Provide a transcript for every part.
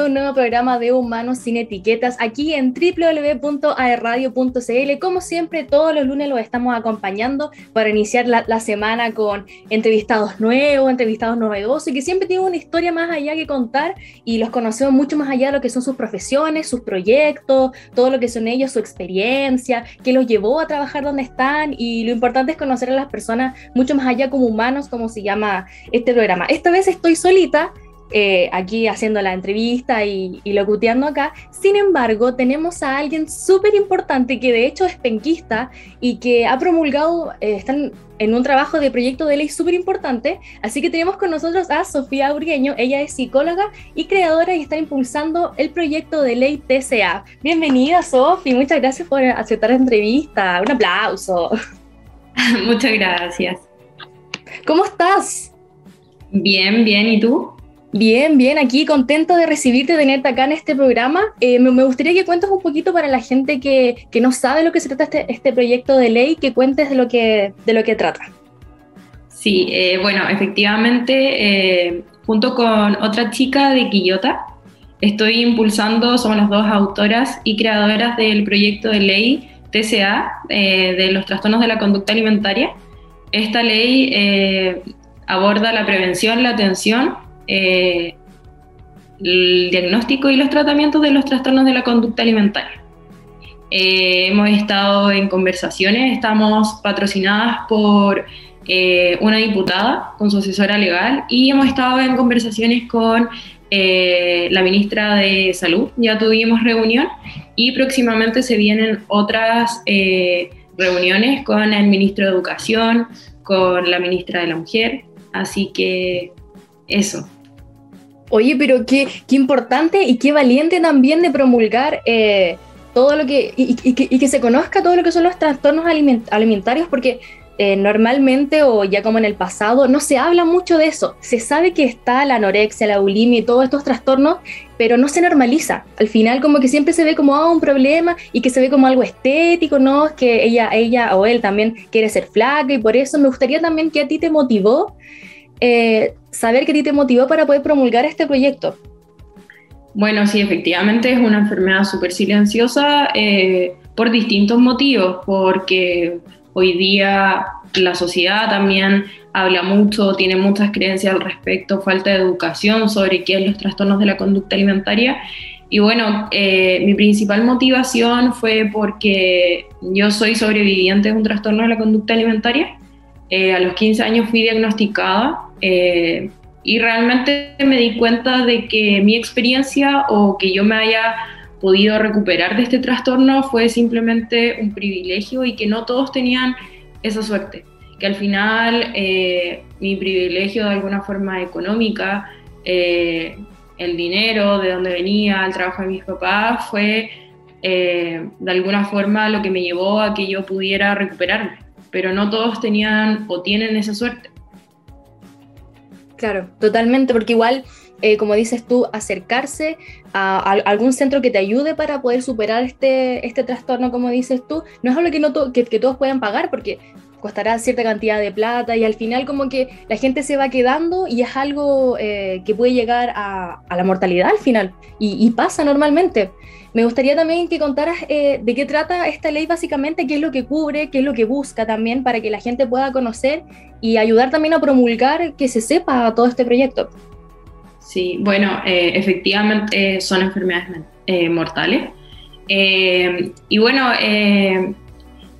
A un nuevo programa de Humanos sin Etiquetas aquí en www.aerradio.cl. Como siempre, todos los lunes los estamos acompañando para iniciar la, la, semana con entrevistados nuevos, entrevistados novedosos y que siempre tienen una historia más allá que contar y los conocemos mucho más allá de lo que son sus profesiones, sus proyectos, todo lo que son ellos, su experiencia, qué los llevó a trabajar donde están y lo importante es conocer a las personas mucho más allá como humanos, como se llama este programa. Esta vez estoy solita eh, aquí haciendo la entrevista y, y, locuteando acá. Sin embargo, tenemos a alguien súper importante que de hecho es penquista y que ha promulgado, eh, están en un trabajo de proyecto de ley súper importante. Así que tenemos con nosotros a Sofía Urgueño. Ella es psicóloga y creadora y está impulsando el proyecto de ley TCA. Bienvenida, Sofía. Muchas gracias por aceptar la entrevista. Un aplauso. Muchas gracias. ¿Cómo estás? Bien, bien. ¿Y tú? Bien, bien, aquí contento de recibirte, de tenerte acá en este programa. Eh, me, me, gustaría que cuentes un poquito para la gente que, que no sabe lo que se trata este, este, proyecto de ley, que cuentes de lo que, de lo que trata. Sí, eh, bueno, efectivamente, eh, junto con otra chica de Quillota, estoy impulsando, somos las dos autoras y creadoras del proyecto de ley TCA eh, de los trastornos de la conducta alimentaria. Esta ley aborda la prevención, la atención eh, el diagnóstico y los tratamientos de los trastornos de la conducta alimentaria. Eh, hemos estado en conversaciones, estamos patrocinadas por eh, una diputada con su asesora legal y hemos estado en conversaciones con la ministra de Salud, ya tuvimos reunión y próximamente se vienen otras reuniones con el ministro de Educación, con la ministra de la Mujer, así que eso. Oye, pero qué, qué importante y qué valiente también de promulgar eh, todo lo que y, y, y, que se conozca todo lo que son los trastornos aliment alimentarios, porque eh, normalmente o ya como en el pasado no se habla mucho de eso. Se sabe que está la anorexia, la bulimia y todos estos trastornos, pero no se normaliza. Al final como que siempre se ve como ah, un problema y que se ve como algo estético, ¿no? Es que ella, ella o él también quiere ser flaca y por eso me gustaría también que a ti te motivó eh, saber qué te motivó para poder promulgar este proyecto. Bueno, sí, efectivamente es una enfermedad súper silenciosa eh, por distintos motivos, porque hoy día la sociedad también habla mucho, tiene muchas creencias al respecto, falta de educación sobre qué es los trastornos de la conducta alimentaria. Y bueno, eh, mi principal motivación fue porque yo soy sobreviviente de un trastorno de la conducta alimentaria. Eh, a los 15 años fui diagnosticada eh, y realmente me di cuenta de que mi experiencia o que yo me haya podido recuperar de este trastorno fue simplemente un privilegio y que no todos tenían esa suerte. Que al final eh, mi privilegio de alguna forma económica, el dinero, de donde venía, el trabajo de mis papás, fue de alguna forma lo que me llevó a que yo pudiera recuperarme. Pero no todos tenían o tienen esa suerte. Claro, totalmente, porque igual, eh, como dices tú, acercarse a, algún centro que te ayude para poder superar este, este trastorno, como dices tú, no es algo que, no to que todos puedan pagar, porque costará cierta cantidad de plata y al final como que la gente se va quedando y es algo eh, que puede llegar a, la mortalidad al final y, y, pasa normalmente. Me gustaría también que contaras eh, de qué trata esta ley básicamente, qué es lo que cubre, qué es lo que busca también para que la gente pueda conocer y ayudar también a promulgar que se sepa todo este proyecto. Sí, bueno, eh, efectivamente son enfermedades mortales. y bueno,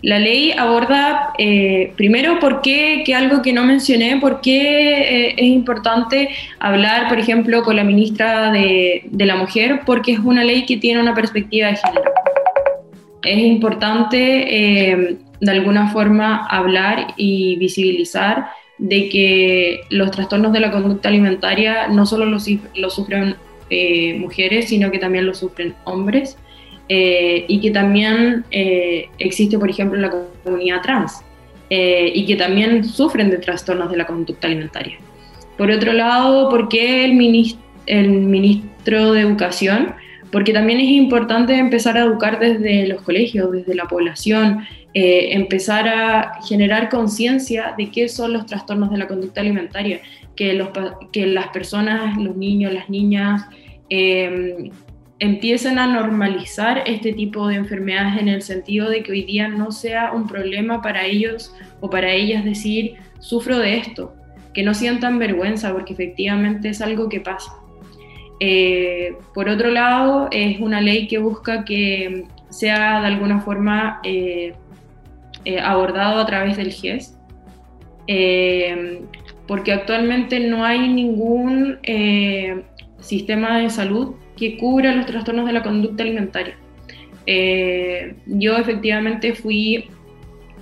la ley aborda eh, primero por qué, que algo que no mencioné, por qué eh, es importante hablar, por ejemplo, con la ministra de, de, la Mujer, porque es una ley que tiene una perspectiva de género. Es importante eh, de alguna forma hablar y visibilizar de que los trastornos de la conducta alimentaria no solo los, los sufren mujeres, sino que también los sufren hombres eh, y que también eh, existe, por ejemplo, en la comunidad trans eh, y que también sufren de trastornos de la conducta alimentaria. Por otro lado, ¿por qué el, ministro, el ministro de Educación? Porque también es importante empezar a educar desde los colegios, desde la población, empezar a generar conciencia de qué son los trastornos de la conducta alimentaria, que, los, que las personas, los niños, las niñas, eh, empiecen a normalizar este tipo de enfermedades en el sentido de que hoy día no sea un problema para ellos o para ellas decir, sufro de esto, que no sientan vergüenza, porque efectivamente es algo que pasa. Eh, por otro lado, es una ley que busca que sea de alguna forma eh, eh, abordado a través del GES, porque actualmente no hay ningún sistema de salud que cubra los trastornos de la conducta alimentaria. Eh, yo efectivamente fui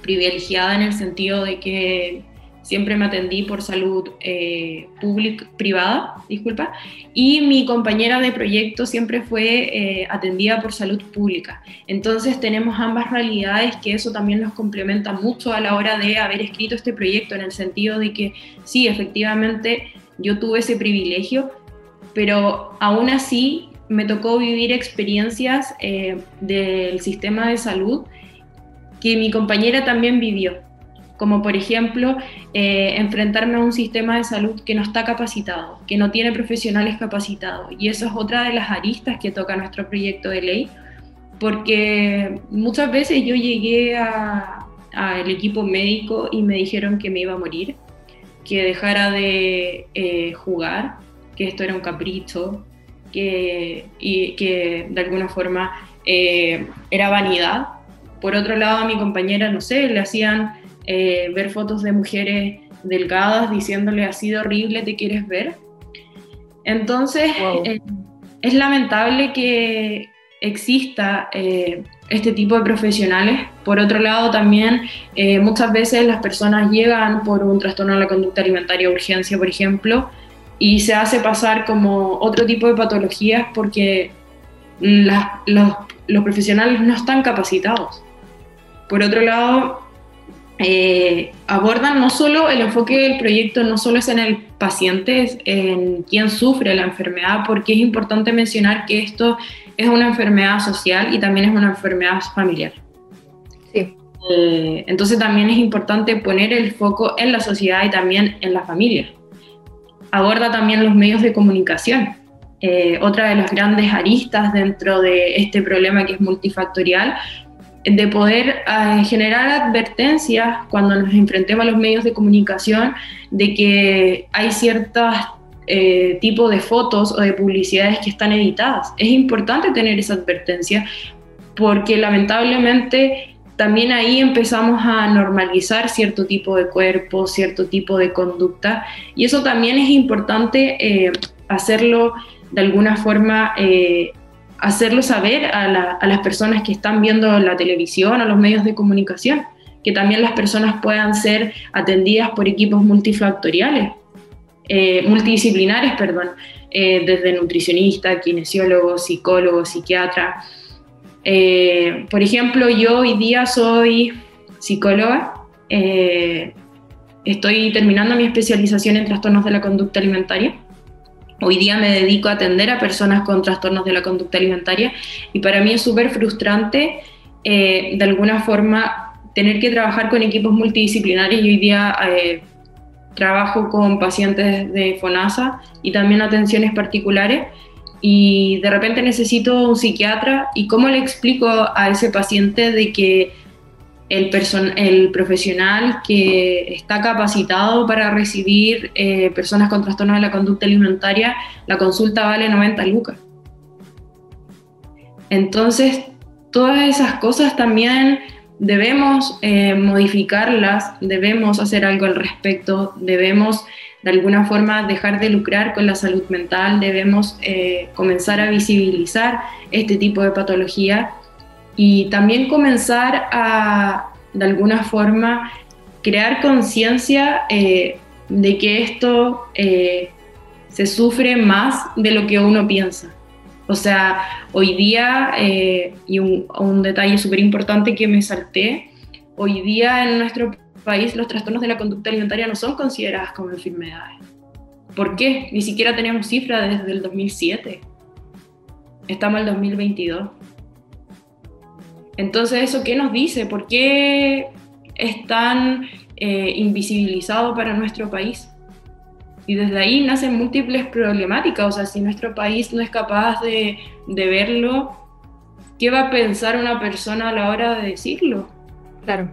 privilegiada en el sentido de que siempre me atendí por salud eh, pública, privada, disculpa, y mi compañera de proyecto siempre fue eh, atendida por salud pública. Entonces tenemos ambas realidades que eso también nos complementa mucho a la hora de haber escrito este proyecto, en el sentido de que sí, efectivamente yo tuve ese privilegio, pero aún así me tocó vivir experiencias eh, del sistema de salud que mi compañera también vivió, como por ejemplo eh, enfrentarme a un sistema de salud que no está capacitado, que no tiene profesionales capacitados. Y eso es otra de las aristas que toca nuestro proyecto de ley, porque muchas veces yo llegué al equipo médico y me dijeron que me iba a morir, que dejara de eh, jugar, que esto era un capricho, que, y, que de alguna forma eh, era vanidad. Por otro lado, a mi compañera, no sé, le hacían eh, ver fotos de mujeres delgadas diciéndole, ha sido horrible, ¿te quieres ver? Entonces, eh, es lamentable que exista este tipo de profesionales. Por otro lado, también muchas veces las personas llegan por un trastorno de la conducta alimentaria urgencia, por ejemplo, y se hace pasar como otro tipo de patologías porque los, los, profesionales no están capacitados. Por otro lado, eh, abordan no solo el enfoque del proyecto, no solo es en el paciente, es en quien sufre la enfermedad, porque es importante mencionar que esto es una enfermedad social y también es una enfermedad familiar. Sí. Eh, entonces también es importante poner el foco en la sociedad y también en la familia aborda también los medios de comunicación. Eh, otra de las grandes aristas dentro de este problema que es multifactorial, de poder eh, generar advertencias cuando nos enfrentemos a los medios de comunicación de que hay ciertos eh, tipos de fotos o de publicidades que están editadas. Es importante tener esa advertencia porque lamentablemente también ahí empezamos a normalizar cierto tipo de cuerpo, cierto tipo de conducta, y eso también es importante eh, hacerlo de alguna forma, eh, hacerlo saber a, las personas que están viendo la televisión, a los medios de comunicación, que también las personas puedan ser atendidas por equipos multifactoriales, eh, multidisciplinares, perdón, desde nutricionista, kinesiólogo, psicólogo, psiquiatra, eh, por ejemplo, yo hoy día soy psicóloga, eh, estoy terminando mi especialización en trastornos de la conducta alimentaria. Hoy día me dedico a atender a personas con trastornos de la conducta alimentaria y para mí es súper frustrante eh, de alguna forma tener que trabajar con equipos multidisciplinarios. Y hoy día trabajo con pacientes de FONASA y también atenciones particulares y de repente necesito un psiquiatra y cómo le explico a ese paciente de que el, el profesional que está capacitado para recibir eh, personas con trastornos de la conducta alimentaria, la consulta vale 90 lucas. Entonces, todas esas cosas también debemos eh, modificarlas, debemos hacer algo al respecto, debemos de alguna forma dejar de lucrar con la salud mental, debemos eh, comenzar a visibilizar este tipo de patología y también comenzar a, de alguna forma, crear conciencia eh, de que esto eh, se sufre más de lo que uno piensa. O sea, hoy día, y un, un detalle súper importante que me salté, hoy día en nuestro país los trastornos de la conducta alimentaria no son consideradas como enfermedades. ¿Por qué? Ni siquiera tenemos cifra desde el 2007. Estamos en el 2022. Entonces, ¿eso qué nos dice? ¿Por qué es tan eh, invisibilizado para nuestro país? Y desde ahí nacen múltiples problemáticas, o sea, si nuestro país no es capaz de, de verlo, ¿qué va a pensar una persona a la hora de decirlo? Claro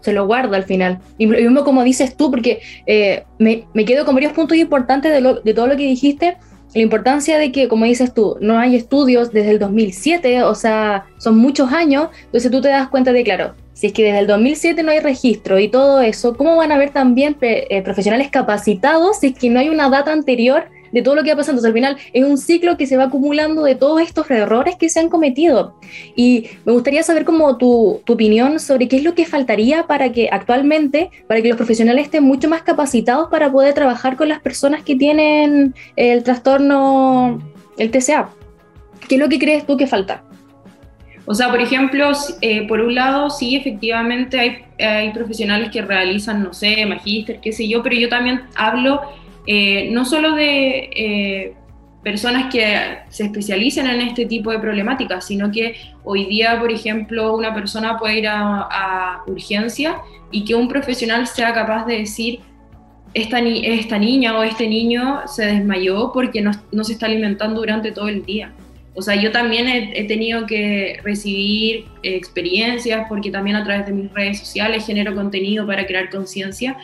se lo guarda al final. Y lo mismo como dices tú, porque eh, me, me, quedo con varios puntos importantes de, lo, de, todo lo que dijiste. La importancia de que, como dices tú, no hay estudios desde el 2007, o sea, son muchos años, entonces tú te das cuenta de, claro, si es que desde el 2007 no hay registro y todo eso, ¿cómo van a haber también eh, profesionales capacitados si es que no hay una data anterior de todo lo que va pasando. Entonces, al final es un ciclo que se va acumulando de todos estos errores que se han cometido. Y me gustaría saber como tu, tu, opinión sobre qué es lo que faltaría para que actualmente, para que los profesionales estén mucho más capacitados para poder trabajar con las personas que tienen el trastorno, el TCA. ¿Qué es lo que crees tú que falta? O sea, por ejemplo, eh, por un lado, sí, efectivamente hay, hay profesionales que realizan, no sé, magíster, qué sé yo, pero yo también hablo eh, no solo de eh, personas que se especializan en este tipo de problemáticas, sino que hoy día, por ejemplo, una persona puede ir a, urgencia y que un profesional sea capaz de decir, esta, esta niña o este niño se desmayó porque no, se está alimentando durante todo el día. O sea, yo también he, tenido que recibir experiencias porque también a través de mis redes sociales genero contenido para crear conciencia,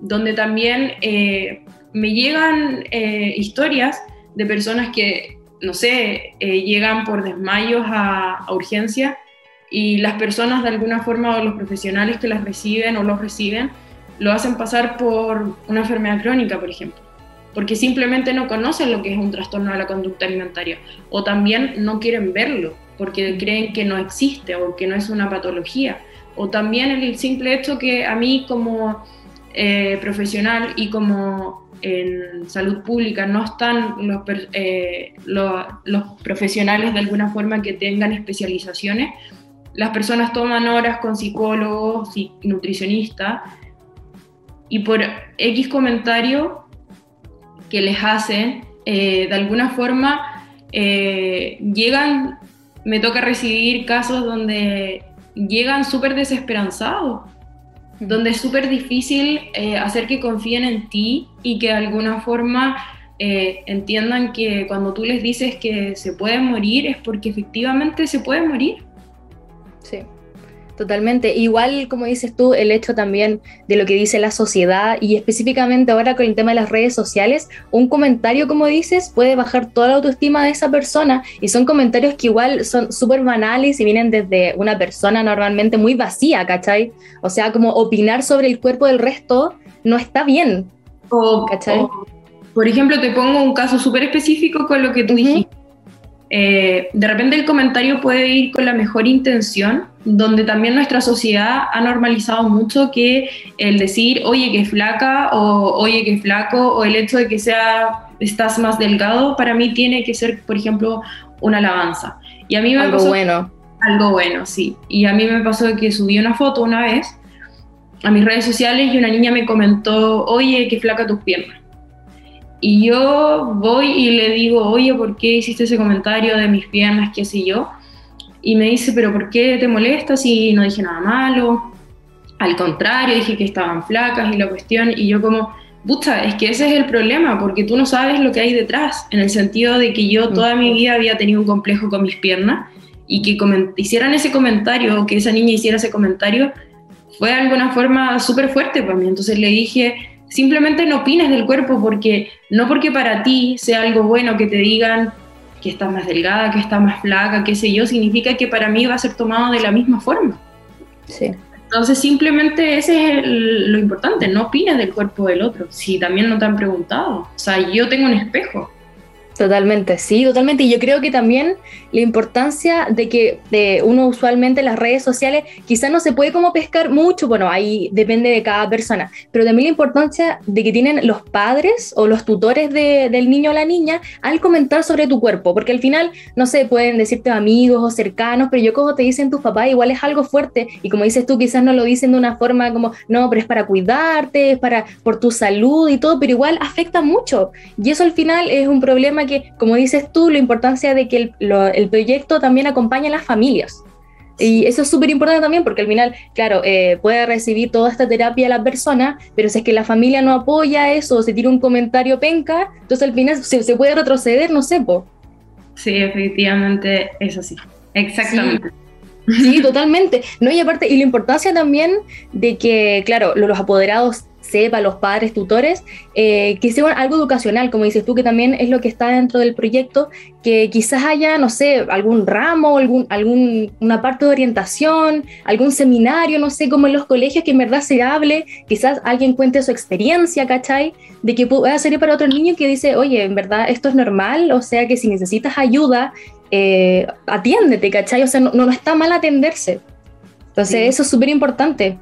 donde también eh, me llegan eh, historias de personas que, no sé, eh, llegan por desmayos a, urgencia y las personas de alguna forma o los profesionales que las reciben o los reciben lo hacen pasar por una enfermedad crónica, por ejemplo, porque simplemente no conocen lo que es un trastorno de la conducta alimentaria o también no quieren verlo porque creen que no existe o que no es una patología. O también el simple hecho que a mí como eh, profesional y como en salud pública no están los, eh, los, profesionales de alguna forma que tengan especializaciones, las personas toman horas con psicólogos y nutricionistas y por X comentario que les hacen, eh, de alguna forma eh, llegan, me toca recibir casos donde llegan súper desesperanzados donde es súper difícil eh, hacer que confíen en ti y que de alguna forma eh, entiendan que cuando tú les dices que se puede morir es porque efectivamente se puede morir. Sí. Totalmente. Igual, como dices tú, el hecho también de lo que dice la sociedad y específicamente ahora con el tema de las redes sociales, un comentario, como dices, puede bajar toda la autoestima de esa persona y son comentarios que igual son súper banales y vienen desde una persona normalmente muy vacía, ¿cachai? O sea, como opinar sobre el cuerpo del resto no está bien. ¿cachai? por ejemplo, te pongo un caso súper específico con lo que tú dijiste eh, de repente el comentario puede ir con la mejor intención, donde también nuestra sociedad ha normalizado mucho que el decir, oye, que flaca, o oye, que flaco, o el hecho de que sea, estás más delgado, para mí tiene que ser, por ejemplo, una alabanza. Y a mí me algo bueno. Algo bueno, sí. Y a mí me pasó que subí una foto una vez a mis redes sociales y una niña me comentó, oye, que flaca tus piernas. Y yo voy y le digo, oye, ¿por qué hiciste ese comentario de mis piernas, qué sé yo? Y me dice, pero ¿por qué te molesta si no dije nada malo? Al contrario, dije que estaban flacas y la cuestión, y yo como, pucha, es que ese es el problema, porque tú no sabes lo que hay detrás, en el sentido de que yo toda mi vida había tenido un complejo con mis piernas, y que hicieran ese comentario, o que esa niña hiciera ese comentario, fue de alguna forma súper fuerte para mí. Entonces le dije, simplemente no opines del cuerpo porque no porque para ti sea algo bueno que te digan que estás más delgada, que estás más flaca, qué sé yo, significa que para mí va a ser tomado de la misma forma. Sí. Entonces simplemente ese es lo importante, no opines del cuerpo del otro, si también no te han preguntado. O sea, yo tengo un espejo, Totalmente, sí, totalmente. Y yo creo que también la importancia de que de uno usualmente en las redes sociales quizás no se puede como pescar mucho, bueno, ahí depende de cada persona, pero también la importancia de que tienen los padres o los tutores del niño o la niña al comentar sobre tu cuerpo, porque al final, no sé, pueden decirte amigos o cercanos, pero yo como te dicen tus papás, igual es algo fuerte y como dices tú, quizás no lo dicen de una forma como, no, pero es para cuidarte, es para por tu salud y todo, pero igual afecta mucho. Y eso al final es un problema que, como dices tú, la importancia de que el, proyecto también acompañe a las familias. Y eso es súper importante también porque al final, claro, eh, puede recibir toda esta terapia la persona, pero si es que la familia no apoya eso o se tira un comentario penca, entonces al final se, puede retroceder, no sé, po. Sí, efectivamente es así. Exactamente. Sí. totalmente. No, y aparte, y la importancia también de que, claro, los apoderados sepa, los padres, tutores, eh, que sea algo educacional, como dices tú, que también es lo que está dentro del proyecto, que quizás haya, no sé, algún ramo, algún, algún, una parte de orientación, algún seminario, no sé, como en los colegios, que en verdad se hable, quizás alguien cuente su experiencia, ¿cachai? De que pueda servir para otro niño que dice, oye, en verdad esto es normal, o sea que si necesitas ayuda, eh, atiéndete, ¿cachai? O sea, no, no está mal atenderse. Entonces, eso es súper importante.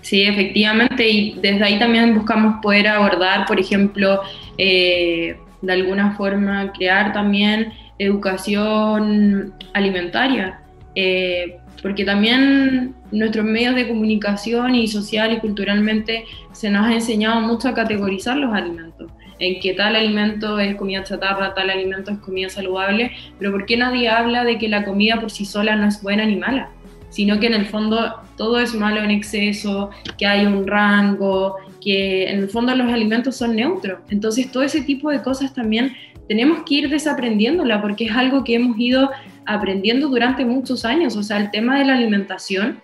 Sí, efectivamente, y desde ahí también buscamos poder abordar, por ejemplo, eh, de alguna forma crear también educación alimentaria, eh, porque también nuestros medios de comunicación y social y culturalmente se nos ha enseñado mucho a categorizar los alimentos, en que tal alimento es comida chatarra, tal alimento es comida saludable, pero ¿por qué nadie habla de que la comida por sí sola no es buena ni mala? sino que en el fondo todo es malo en exceso, que hay un rango, que en el fondo los alimentos son neutros. Entonces todo ese tipo de cosas también tenemos que ir desaprendiéndola porque es algo que hemos ido aprendiendo durante muchos años. O sea, el tema de la alimentación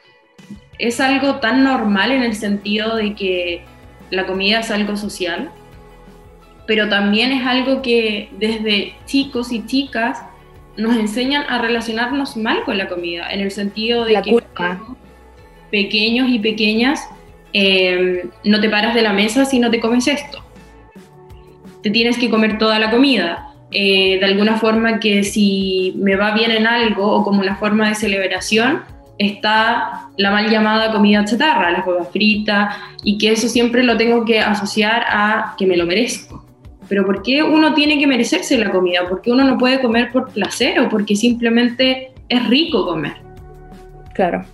es algo tan normal en el sentido de que la comida es algo social, pero también es algo que desde chicos y chicas nos enseñan a relacionarnos mal con la comida, en el sentido de que pequeños y pequeñas eh, no te paras de la mesa si no te comes esto. Te tienes que comer toda la comida. Eh, de alguna forma que si me va bien en algo o como una forma de celebración, está la mal llamada comida chatarra, las huevas fritas, y que eso siempre lo tengo que asociar a que me lo merezco. Pero ¿por qué uno tiene que merecerse la comida? ¿Por qué uno no puede comer por placer o porque simplemente es rico comer? Claro.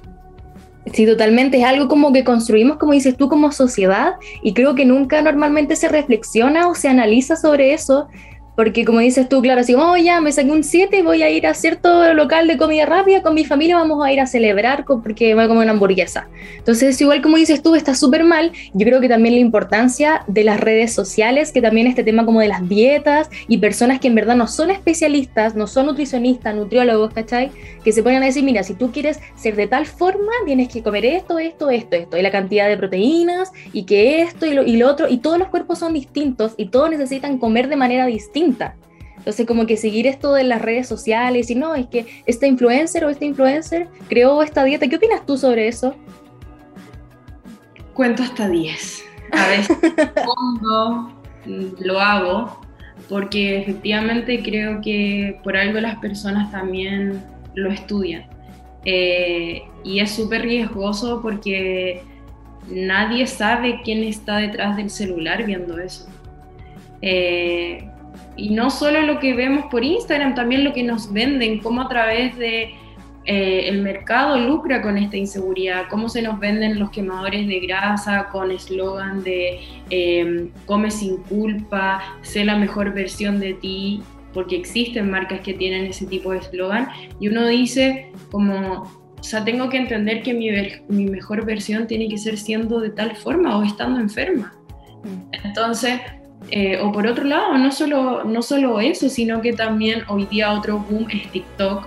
Sí, totalmente. Es algo como que construimos, como dices tú, como sociedad y creo que nunca normalmente se reflexiona o se analiza sobre eso porque como dices tú, claro, así, oh, ya me saqué un 7 y voy a ir a cierto local de comida rápida con mi familia, vamos a ir a celebrar porque voy a comer una hamburguesa. Entonces, igual como dices tú, está súper mal. Yo creo que también la importancia de las redes sociales, que también este tema como de las dietas y personas que en verdad no son especialistas, no son nutricionistas, nutriólogos, ¿cachai? Que se ponen a decir, mira, si tú quieres ser de tal forma, tienes que comer esto, esto, esto, esto, y la cantidad de proteínas, y que esto y lo, y lo otro, y todos los cuerpos son distintos y todos necesitan comer de manera distinta entonces, como que seguir esto de las redes sociales y no, es que este influencer o este influencer creó esta dieta. ¿Qué opinas tú sobre eso? Cuento hasta 10. A veces cuando lo hago porque efectivamente creo que por algo las personas también lo estudian. Eh, y es súper riesgoso porque nadie sabe quién está detrás del celular viendo eso. Eh, y no solo lo que vemos por Instagram, también lo que nos venden, cómo a través de eh, el mercado lucra con esta inseguridad, cómo se nos venden los quemadores de grasa con eslogan de eh, come sin culpa, sé la mejor versión de ti, porque existen marcas que tienen ese tipo de eslogan, y uno dice como, o sea, tengo que entender que mi, mi mejor versión tiene que ser siendo de tal forma o estando enferma. Mm. Entonces, eh, o por otro lado, no solo, no solo eso, sino que también hoy día otro boom es TikTok.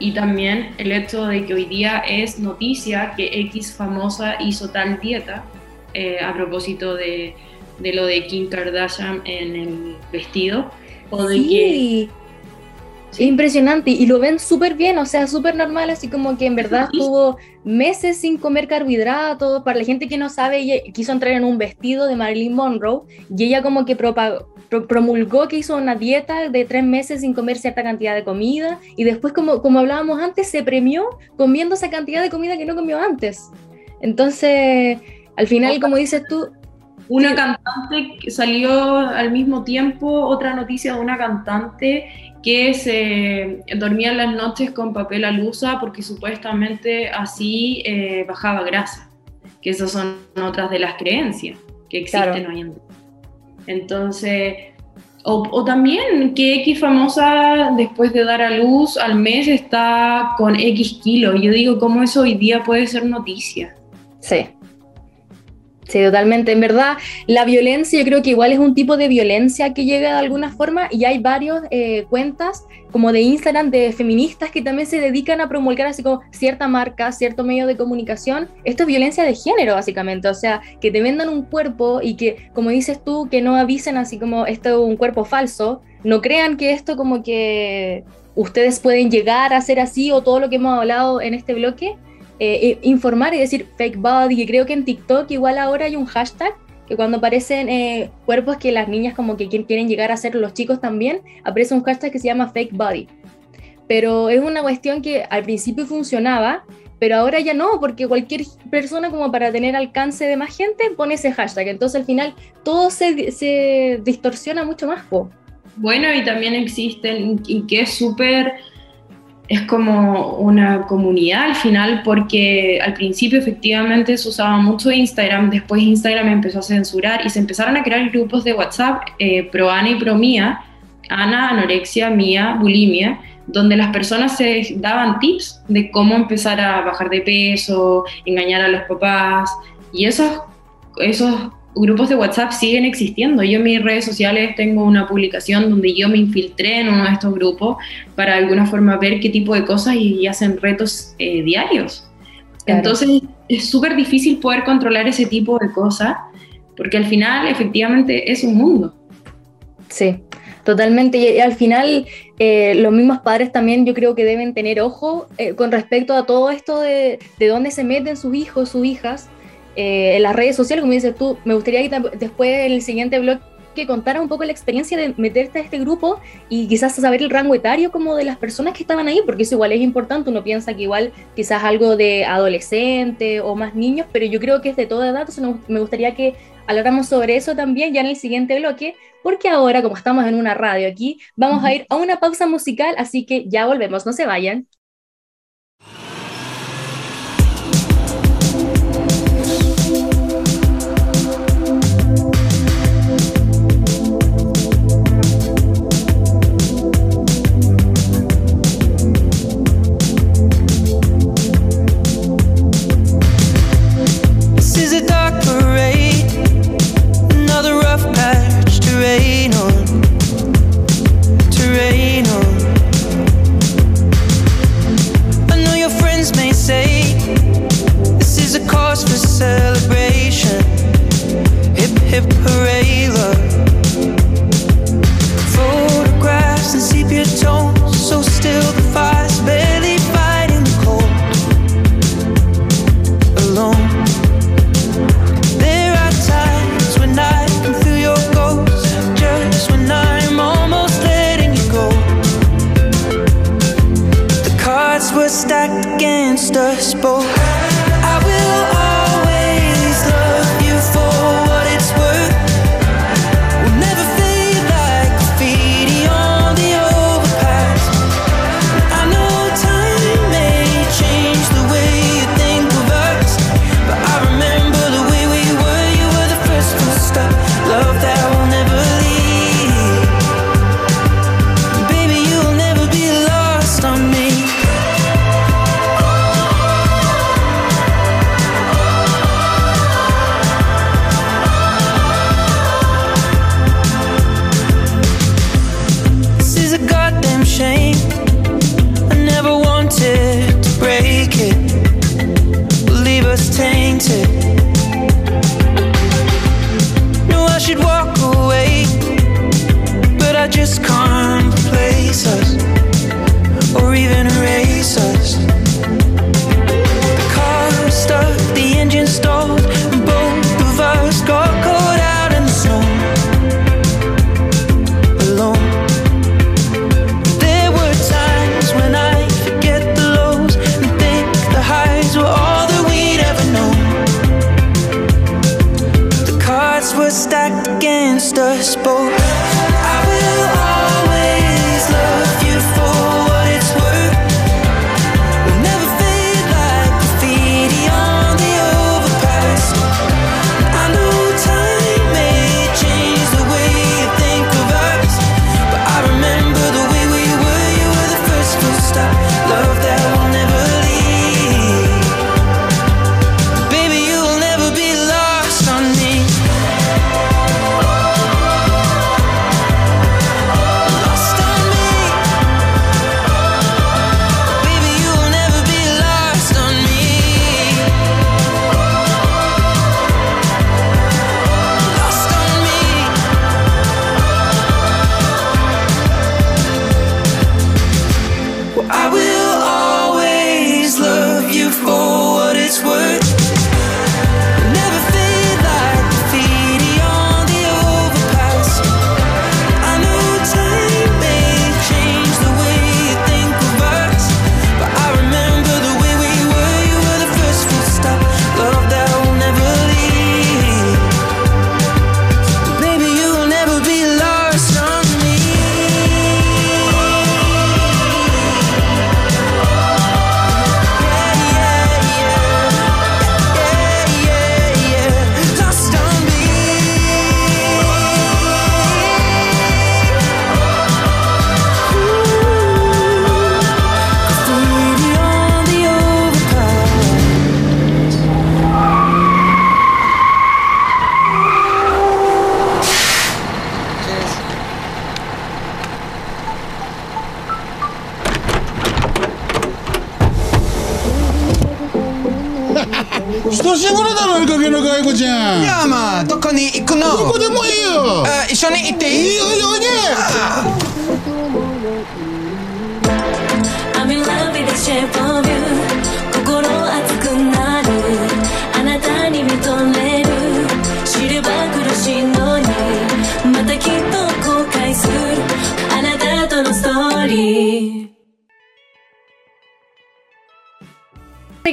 Y también el hecho de que hoy día es noticia que X famosa hizo tal dieta eh, a propósito de, de, lo de Kim Kardashian en el vestido. O de Impresionante, y lo ven súper bien, o sea, súper normal, así como que en verdad estuvo meses sin comer carbohidratos. Para la gente que no sabe, ella quiso entrar en un vestido de Marilyn Monroe y ella como que promulgó que hizo una dieta de tres meses sin comer cierta cantidad de comida y después, como, como hablábamos antes, se premió comiendo esa cantidad de comida que no comió antes. Entonces, al final, como dices tú, una cantante que salió al mismo tiempo, otra noticia de una cantante que se dormía las noches con papel alusa porque supuestamente así eh, bajaba grasa, que esas son otras de las creencias que existen hoy en día. Entonces, O, también que X famosa después de dar a luz al mes está con X kilos. Yo digo, ¿cómo eso hoy día puede ser noticia? Sí. Sí, totalmente. En verdad, la violencia yo creo que igual es un tipo de violencia que llega de alguna forma y hay varios eh, cuentas como de Instagram de feministas que también se dedican a promulgar así como cierta marca, cierto medio de comunicación. Esto es violencia de género básicamente, o sea, que te vendan un cuerpo y que, como dices tú, que no avisen así como esto es un cuerpo falso, no crean que esto como que ustedes pueden llegar a ser así o todo lo que hemos hablado en este bloque, eh, informar y decir fake body, que creo que en TikTok igual ahora hay un hashtag que cuando aparecen eh, cuerpos que las niñas como que quieren llegar a ser los chicos también, aparece un hashtag que se llama fake body. Pero es una cuestión que al principio funcionaba, pero ahora ya no, porque cualquier persona como para tener alcance de más gente pone ese hashtag. Entonces al final todo se, distorsiona mucho más. Bueno, y también existen, y que es súper es como una comunidad al final, porque al principio efectivamente se usaba mucho Instagram, después Instagram empezó a censurar y se empezaron a crear grupos de WhatsApp eh, pro Ana y pro Mía, Ana, anorexia, Mía, bulimia, donde las personas se daban tips de cómo empezar a bajar de peso, engañar a los papás, y esos, esos grupos de WhatsApp siguen existiendo. Yo en mis redes sociales tengo una publicación donde yo me infiltré en uno de estos grupos para de alguna forma ver qué tipo de cosas y, hacen retos eh, diarios. Entonces es súper difícil poder controlar ese tipo de cosas porque al final efectivamente es un mundo. Sí, totalmente. Y, al final eh, los mismos padres también yo creo que deben tener ojo eh, con respecto a todo esto de, de dónde se meten sus hijos, sus hijas eh, en las redes sociales, como dices tú, me gustaría que después en el siguiente blog que contara un poco la experiencia de meterte a este grupo y quizás saber el rango etario como de las personas que estaban ahí, porque eso igual es importante, uno piensa que igual quizás algo de adolescente o más niños, pero yo creo que es de toda edad, entonces me gustaría que habláramos sobre eso también ya en el siguiente bloque, porque ahora como estamos en una radio aquí, vamos a ir a una pausa musical, así que ya volvemos, no se vayan. 親しぐれだろ、いかげの外。い、どこに行くどこでもいいよ。一緒に行っていい？いよ、いよ。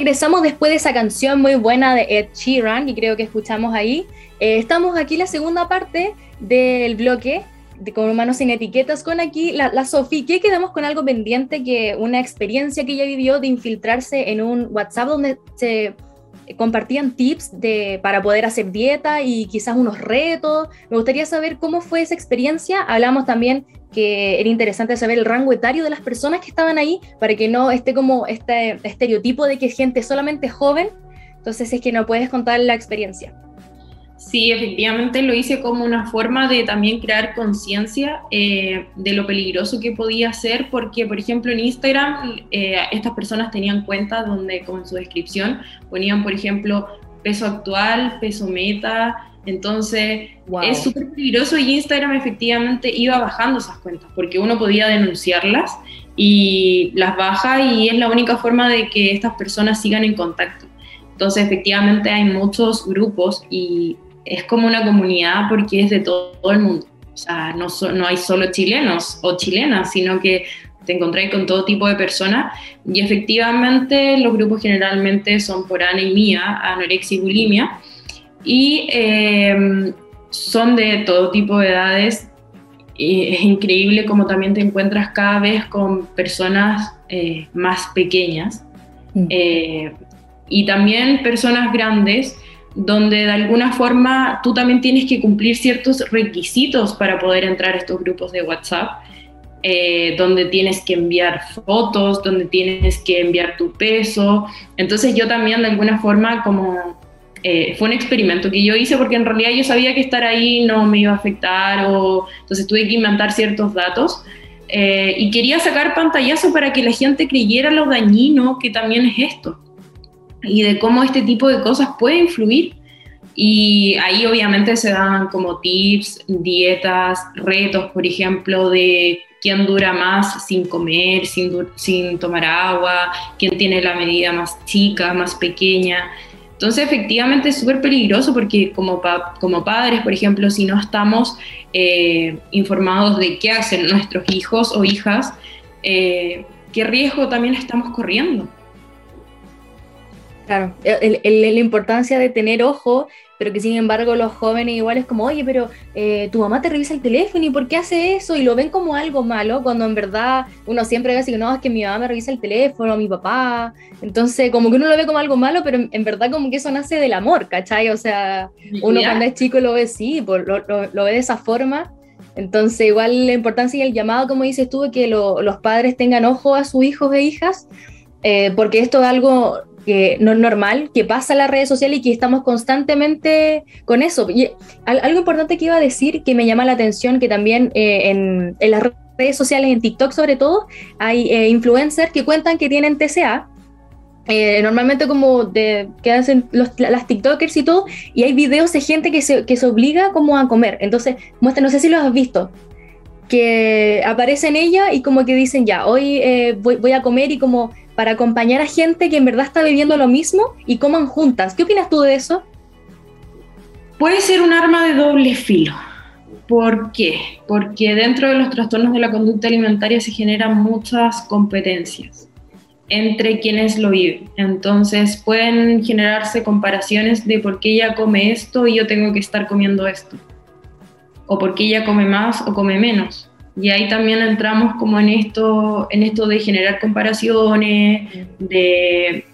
Regresamos después de esa canción muy buena de Ed Sheeran, que creo que escuchamos ahí. Eh, estamos aquí en la segunda parte del bloque de Con Humanos sin Etiquetas con aquí la, la Sofía, que quedamos con algo pendiente, que una experiencia que ella vivió de infiltrarse en un WhatsApp donde se compartían tips de, para poder hacer dieta y quizás unos retos. Me gustaría saber cómo fue esa experiencia. Hablamos también que era interesante saber el rango etario de las personas que estaban ahí para que no esté como este estereotipo de que gente solamente joven. Entonces es que no puedes contar la experiencia. Sí, efectivamente lo hice como una forma de también crear conciencia eh, de lo peligroso que podía ser, porque por ejemplo en Instagram eh, estas personas tenían cuentas donde con su descripción ponían por ejemplo peso actual, peso meta, entonces Wow. es súper peligroso y Instagram efectivamente iba bajando esas cuentas, porque uno podía denunciarlas y las baja y es la única forma de que estas personas sigan en contacto. Entonces efectivamente hay muchos grupos y es como una comunidad porque es de todo, todo el mundo. O sea, no, so- no hay solo chilenos o chilenas, sino que te encontráis con todo tipo de personas y efectivamente los grupos generalmente son por anemia, anorexia y bulimia y eh, son de todo tipo de edades. Y es increíble como también te encuentras cada vez con personas eh, más pequeñas Mm. eh, y también personas grandes donde de alguna forma tú también tienes que cumplir ciertos requisitos para poder entrar a estos grupos de WhatsApp, eh, donde tienes que enviar fotos, donde tienes que enviar tu peso. Entonces yo también de alguna forma como... eh, fue un experimento que yo hice porque en realidad yo sabía que estar ahí no me iba a afectar o entonces tuve que inventar ciertos datos eh, y quería sacar pantallazo para que la gente creyera lo dañino que también es esto y de cómo este tipo de cosas puede influir. Y ahí obviamente se dan como tips, dietas, retos, por ejemplo, de quién dura más sin comer, sin, sin tomar agua, quién tiene la medida más chica, más pequeña. Entonces efectivamente es súper peligroso porque como, pa- como padres, por ejemplo, si no estamos eh, informados de qué hacen nuestros hijos o hijas, eh, qué riesgo también estamos corriendo. Claro, la importancia de tener ojo, pero que sin embargo los jóvenes igual es como, oye, pero eh, tu mamá te revisa el teléfono y ¿por qué hace eso? Y lo ven como algo malo, cuando en verdad uno siempre ve así no, es que mi mamá me revisa el teléfono, mi papá. Entonces, como que uno lo ve como algo malo, pero en, en verdad como que eso nace del amor, ¿cachai? O sea, uno cuando es chico lo ve así, pues, lo, lo- lo ve de esa forma. Entonces, igual la importancia y el llamado, como dices tú, que lo- los padres tengan ojo a sus hijos e hijas, eh, porque esto es algo que no es normal, que pasa en las redes sociales y que estamos constantemente con eso. Y al- algo importante que iba a decir, que me llama la atención, que también eh, en, las redes sociales, en TikTok sobre todo, hay eh, influencers que cuentan que tienen TCA, eh, normalmente como de que hacen los, las TikTokers y todo, y hay videos de gente que se, que se obliga como a comer. Entonces, muestra, no sé si los has visto, que aparecen ella y como que dicen ya, hoy eh, voy a comer y como para acompañar a gente que en verdad está viviendo lo mismo y coman juntas. ¿Qué opinas tú de eso? Puede ser un arma de doble filo. ¿Por qué? Porque dentro de los trastornos de la conducta alimentaria se generan muchas competencias entre quienes lo viven. Entonces pueden generarse comparaciones de por qué ella come esto y yo tengo que estar comiendo esto. O por qué ella come más o come menos. Y ahí también entramos como en esto, en esto de generar comparaciones, de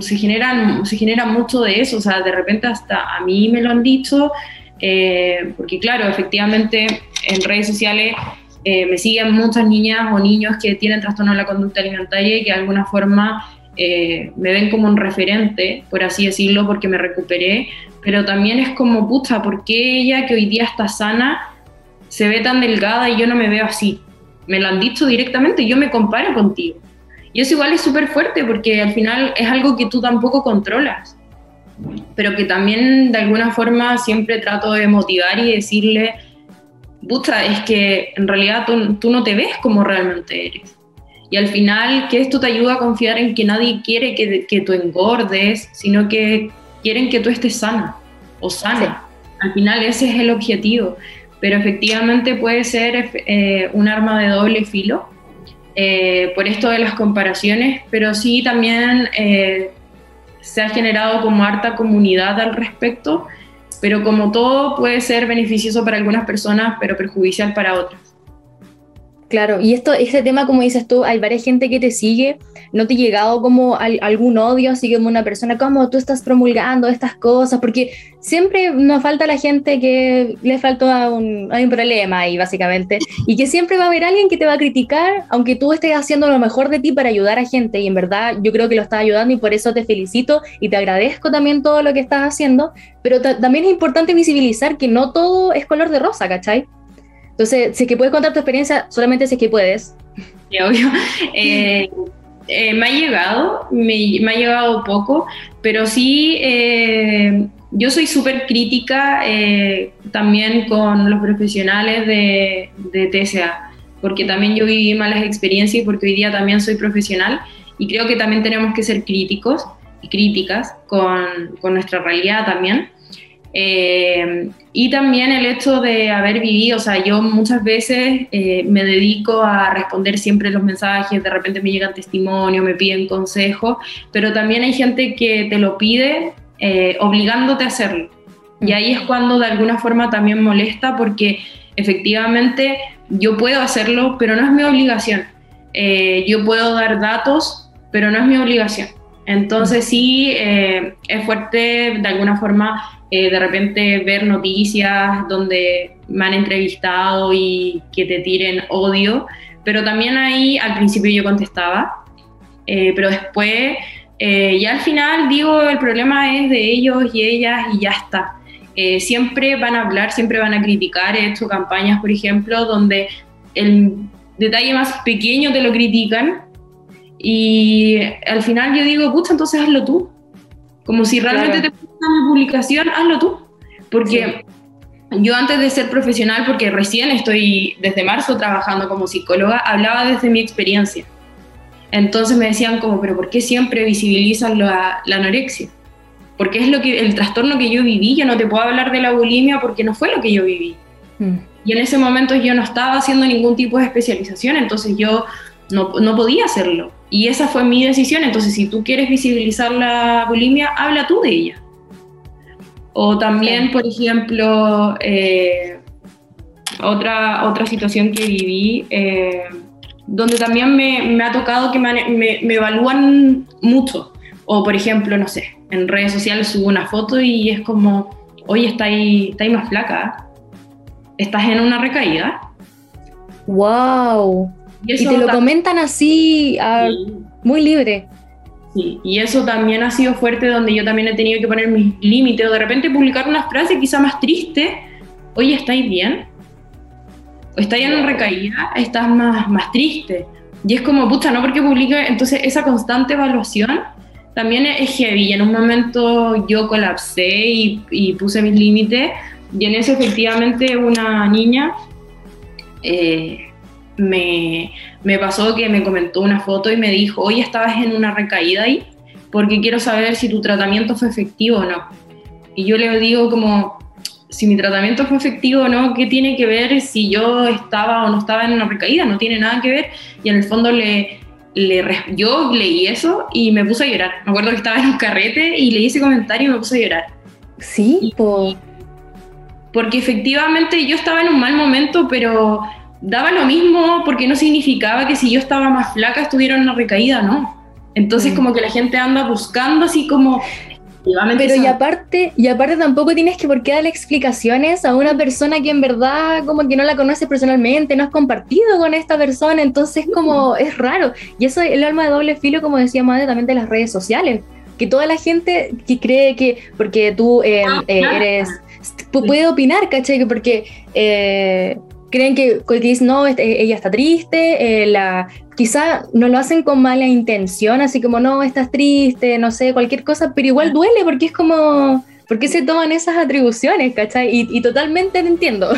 se generan, se genera mucho de eso, o sea, de repente hasta a mí me lo han dicho, eh, porque claro, efectivamente en redes sociales eh, me siguen muchas niñas o niños que tienen trastorno de la conducta alimentaria y que de alguna forma eh, me ven como un referente, por así decirlo, porque me recuperé, pero también es como, pucha, ¿por qué ella que hoy día está sana se ve tan delgada y yo no me veo así? Me lo han dicho directamente, yo me comparo contigo. Y eso igual es súper fuerte porque al final es algo que tú tampoco controlas. pero que también de alguna forma siempre trato de motivar y decirle, pucha, es que en realidad tú, tú no te ves como realmente eres. Y al final que esto te ayuda a confiar en que nadie quiere que, que tú engordes, sino que quieren que tú estés sana o sana. Al final ese es el objetivo, pero efectivamente puede ser eh, un arma de doble filo eh, por esto de las comparaciones, pero sí también eh, se ha generado como harta comunidad al respecto, pero como todo puede ser beneficioso para algunas personas, pero perjudicial para otras. Claro, y esto, este tema, como dices tú, hay varias gente que te sigue, no te ha llegado como al- algún odio, así como una persona, como tú estás promulgando estas cosas, porque siempre nos falta la gente que le faltó a un, hay un problema ahí, básicamente, y que siempre va a haber alguien que te va a criticar, aunque tú estés haciendo lo mejor de ti para ayudar a gente, y en verdad yo creo que lo estás ayudando y por eso te felicito y te agradezco también todo lo que estás haciendo, pero ta- también es importante visibilizar que no todo es color de rosa, ¿cachai? Entonces, si es que puedes contar tu experiencia, solamente si es que puedes. Sí, obvio. Eh, eh, me ha llegado, me, me ha llegado poco, pero sí, eh, yo soy súper crítica también con los profesionales de, de TSA, porque también yo viví malas experiencias y porque hoy día también soy profesional y creo que también tenemos que ser críticos y críticas con, con nuestra realidad también. Eh, y también el hecho de haber vivido, o sea, yo muchas veces eh, me dedico a responder siempre los mensajes, de repente me llegan testimonios, me piden consejos, pero también hay gente que te lo pide eh, obligándote a hacerlo. Y ahí es cuando de alguna forma también molesta porque efectivamente yo puedo hacerlo, pero no es mi obligación. Eh, yo puedo dar datos, pero no es mi obligación. Entonces sí, eh, es fuerte de alguna forma eh, de repente ver noticias donde me han entrevistado y que te tiren odio, pero también ahí al principio yo contestaba, eh, pero después eh, ya al final digo el problema es de ellos y ellas y ya está. Eh, siempre van a hablar, siempre van a criticar. He hecho campañas, por ejemplo, donde el detalle más pequeño te lo critican y al final yo digo, pucha, entonces hazlo tú. Como si realmente Claro. te mi publicación, hazlo tú. Porque yo antes de ser profesional, porque recién estoy desde marzo trabajando como psicóloga, hablaba desde mi experiencia. Entonces me decían como, pero ¿por qué siempre visibilizan la, la anorexia? Porque es lo que, el trastorno que yo viví, yo no te puedo hablar de la bulimia porque no fue lo que yo viví. Mm. Y en ese momento yo no estaba haciendo ningún tipo de especialización, entonces yo no, no podía hacerlo. Y esa fue mi decisión. Entonces, si tú quieres visibilizar la bulimia, habla tú de ella. O también, por ejemplo, eh, otra, otra situación que viví, eh, donde también me, me ha tocado que me, me- me evalúan mucho. O, por ejemplo, no sé, en redes sociales subo una foto y es como, oye, está ahí, está ahí más flaca. ¿Estás en una recaída? ¡Wow! Y te lo comentan así, ah, Sí. muy libre. Sí, y eso también ha sido fuerte donde yo también he tenido que poner mis límites o de repente publicar una frase quizá más triste. Oye, ¿estáis bien? ¿O estáis en una recaída? ¿Estás más, más triste? Y es como, pucha, no porque publique, entonces esa constante evaluación también es heavy. Y en un momento yo colapsé y, y puse mis límites y en eso efectivamente una niña eh, me, me pasó que me comentó una foto y me dijo, oye, estabas en una recaída ahí, porque quiero saber si tu tratamiento fue efectivo o no. Y yo le digo como, si mi tratamiento fue efectivo o no, ¿qué tiene que ver si yo estaba o no estaba en una recaída? No tiene nada que ver. Y en el fondo le, le yo leí eso y me puse a llorar. Me acuerdo que estaba en un carrete y leí ese comentario y me puse a llorar. Sí, po. Porque efectivamente yo estaba en un mal momento, pero daba lo mismo porque no significaba que si yo estaba más flaca estuviera en una recaída, no. Entonces Mm. como que la gente anda buscando así como... Pero y aparte, y aparte tampoco tienes que por qué darle explicaciones a una persona que en verdad como que no la conoces personalmente, no has compartido con esta persona, entonces como es raro. Y eso es el alma de doble filo, como decía Madre, también de las redes sociales. Que toda la gente que cree que porque tú eh, Ah, eh, eres... pu- Puede opinar, ¿cachai? Que Porque eh, creen que, que dicen, no, este- ella está triste, eh, la, quizá no lo hacen con mala intención, así como, no, estás triste, no sé, cualquier cosa, pero igual duele porque es como, ¿por qué se toman esas atribuciones, cachai? Y, y totalmente te entiendo.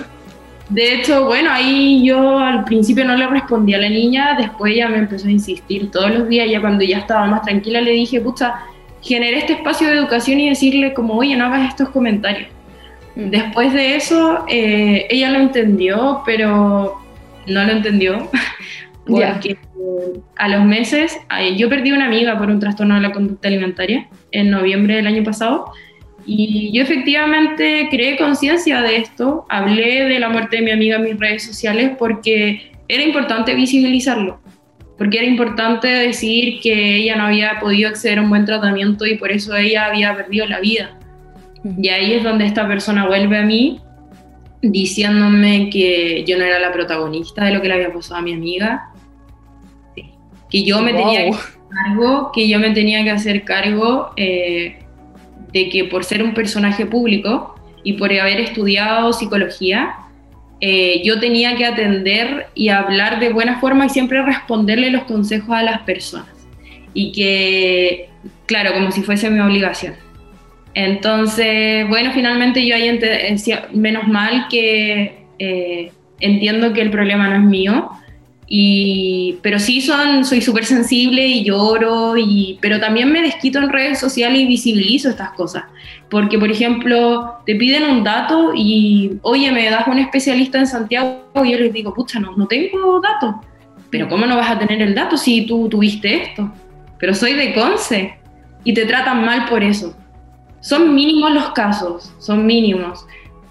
De hecho, bueno, ahí yo al principio no le respondí a la niña, después ella me empezó a insistir todos los días, ya cuando ya estaba más tranquila le dije, pucha, generé este espacio de educación y decirle como, oye, no hagas estos comentarios. Después de eso, eh, ella lo entendió, pero no lo entendió, porque a los meses, yo perdí una amiga por un trastorno de la conducta alimentaria en noviembre del año pasado, y yo efectivamente creé conciencia de esto, hablé de la muerte de mi amiga en mis redes sociales porque era importante visibilizarlo, porque era importante decir que ella no había podido acceder a un buen tratamiento y por eso ella había perdido la vida. Y ahí es donde esta persona vuelve a mí diciéndome que yo no era la protagonista de lo que le había pasado a mi amiga, que yo me tenía que hacer cargo, que yo me tenía que hacer cargo eh, de que por ser un personaje público y por haber estudiado psicología, eh, yo tenía que atender y hablar de buena forma y siempre responderle los consejos a las personas. Y que, claro, como si fuese mi obligación. Entonces, bueno, finalmente yo ahí menos mal que eh, entiendo que el problema no es mío, y, pero sí son, soy súper sensible y lloro, y, pero también me desquito en redes sociales y visibilizo estas cosas. Porque, por ejemplo, te piden un dato y, oye, me das un especialista en Santiago, y yo les digo, pucha, no, no tengo datos. Pero ¿cómo no vas a tener el dato si tú tuviste esto? Pero soy de Conce y te tratan mal por eso. Son mínimos los casos, son mínimos,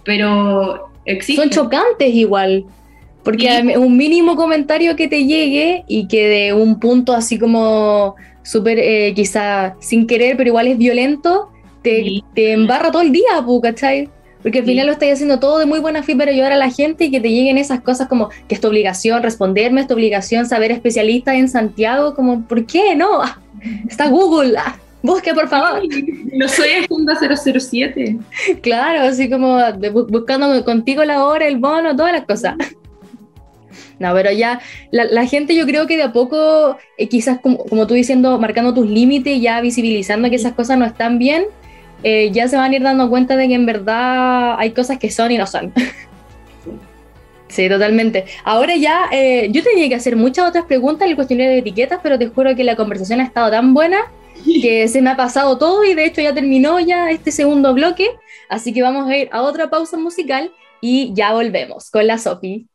pero existen. Son chocantes igual. Porque Sí. un mínimo comentario que te llegue y que de un punto así como súper, eh, quizá sin querer, pero igual es violento, te, Sí. te embarra todo el día, ¿cachai? Porque al Sí. final lo estás haciendo todo de muy buena fe para ayudar a la gente y que te lleguen esas cosas como que es tu obligación responderme, es tu obligación saber especialistas en Santiago, como, ¿por qué? No, está Google, ah, busque por favor. No soy Agenda 007. Claro, así como de- bu- buscando contigo la hora, el bono, todas las cosas. No, pero ya la, la gente yo creo que de a poco, eh, quizás como, como tú diciendo, marcando tus límites, ya visibilizando que esas cosas no están bien, eh, ya se van a ir dando cuenta de que en verdad hay cosas que son y no son. Sí, totalmente. Ahora ya, eh, yo tenía que hacer muchas otras preguntas en el cuestionario de etiquetas, pero te juro que la conversación ha estado tan buena que se me ha pasado todo y de hecho ya terminó ya este segundo bloque, así que vamos a ir a otra pausa musical y ya volvemos con la Sofi.